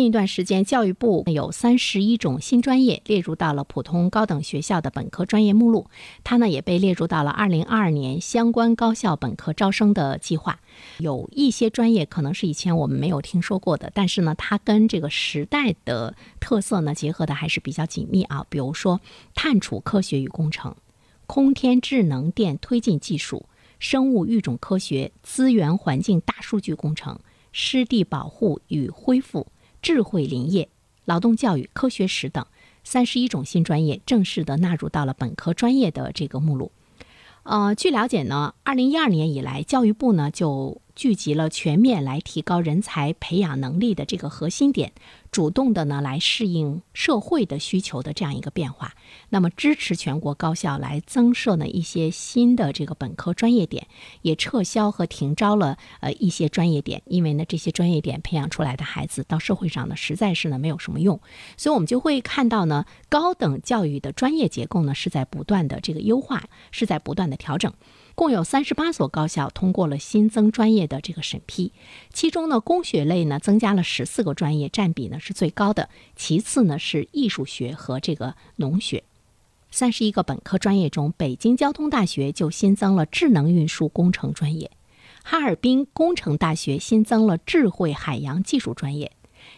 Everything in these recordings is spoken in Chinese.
近一段时间，教育部有三十一种新专业列入到了普通高等学校的本科专业目录，它呢也被列入到了二零二二年相关高校本科招生的计划。有一些专业可能是以前我们没有听说过的，但是呢，它跟这个时代的特色呢结合的还是比较紧密啊。比如说，碳储科学与工程、空天智能电推进技术、生物育种科学、资源环境大数据工程、湿地保护与恢复。智慧林业、劳动教育、科学史等三十一种新专业正式的纳入到了本科专业的这个目录。呃，据了解呢，二零一二年以来，教育部呢就。聚集了全面来提高人才培养能力的这个核心点，主动的呢来适应社会的需求的这样一个变化。那么支持全国高校来增设呢一些新的这个本科专业点，也撤销和停招了呃一些专业点，因为呢这些专业点培养出来的孩子到社会上呢实在是呢没有什么用。所以我们就会看到呢高等教育的专业结构呢是在不断的这个优化，是在不断的调整。共有三十八所高校通过了新增专业的这个审批，其中呢，工学类呢增加了十四个专业，占比呢是最高的。其次呢是艺术学和这个农学。三十一个本科专业中，北京交通大学就新增了智能运输工程专业，哈尔滨工程大学新增了智慧海洋技术专业，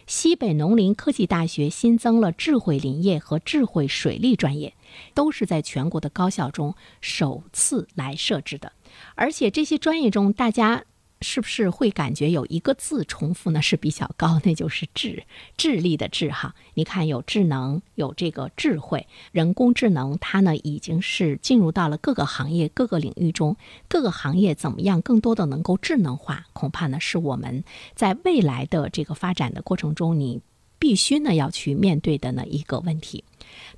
西北农林科技大学新增了智慧林业和智慧水利专业。都是在全国的高校中首次来设置的，而且这些专业中，大家是不是会感觉有一个字重复呢？是比较高，那就是智，智力的智哈。你看，有智能，有这个智慧，人工智能，它呢已经是进入到了各个行业、各个领域中，各个行业怎么样更多的能够智能化，恐怕呢是我们在未来的这个发展的过程中，你必须呢要去面对的呢一个问题。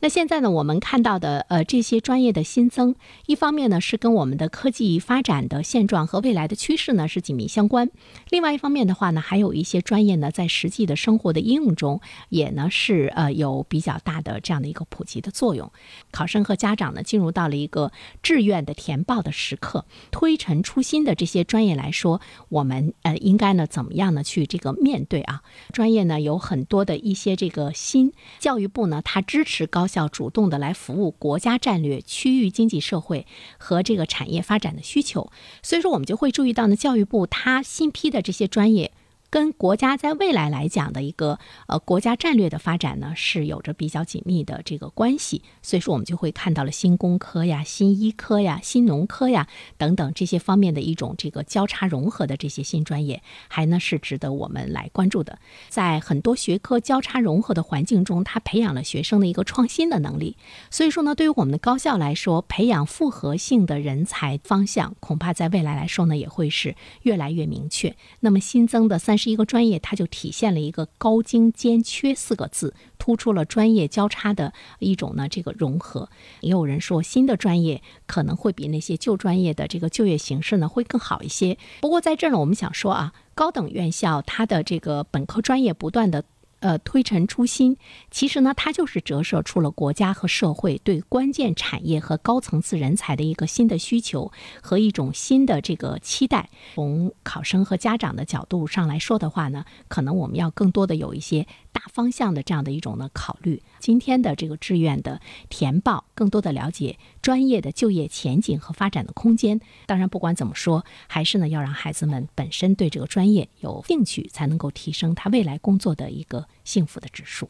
那现在呢，我们看到的呃这些专业的新增，一方面呢是跟我们的科技发展的现状和未来的趋势呢是紧密相关；另外一方面的话呢，还有一些专业呢在实际的生活的应用中，也呢是呃有比较大的这样的一个普及的作用。考生和家长呢进入到了一个志愿的填报的时刻，推陈出新的这些专业来说，我们呃应该呢怎么样呢去这个面对啊？专业呢有很多的一些这个新，教育部呢它支持。是高校主动的来服务国家战略、区域经济社会和这个产业发展的需求，所以说我们就会注意到呢，教育部它新批的这些专业。跟国家在未来来讲的一个呃国家战略的发展呢，是有着比较紧密的这个关系。所以说，我们就会看到了新工科呀、新医科呀、新农科呀等等这些方面的一种这个交叉融合的这些新专业，还呢是值得我们来关注的。在很多学科交叉融合的环境中，它培养了学生的一个创新的能力。所以说呢，对于我们的高校来说，培养复合性的人才方向，恐怕在未来来说呢，也会是越来越明确。那么新增的三十。是一个专业，它就体现了一个高精尖缺四个字，突出了专业交叉的一种呢这个融合。也有人说，新的专业可能会比那些旧专业的这个就业形势呢会更好一些。不过在这儿呢，我们想说啊，高等院校它的这个本科专业不断的。呃，推陈出新，其实呢，它就是折射出了国家和社会对关键产业和高层次人才的一个新的需求和一种新的这个期待。从考生和家长的角度上来说的话呢，可能我们要更多的有一些大方向的这样的一种呢考虑。今天的这个志愿的填报，更多的了解专业的就业前景和发展的空间。当然，不管怎么说，还是呢要让孩子们本身对这个专业有兴趣，才能够提升他未来工作的一个。幸福的指数。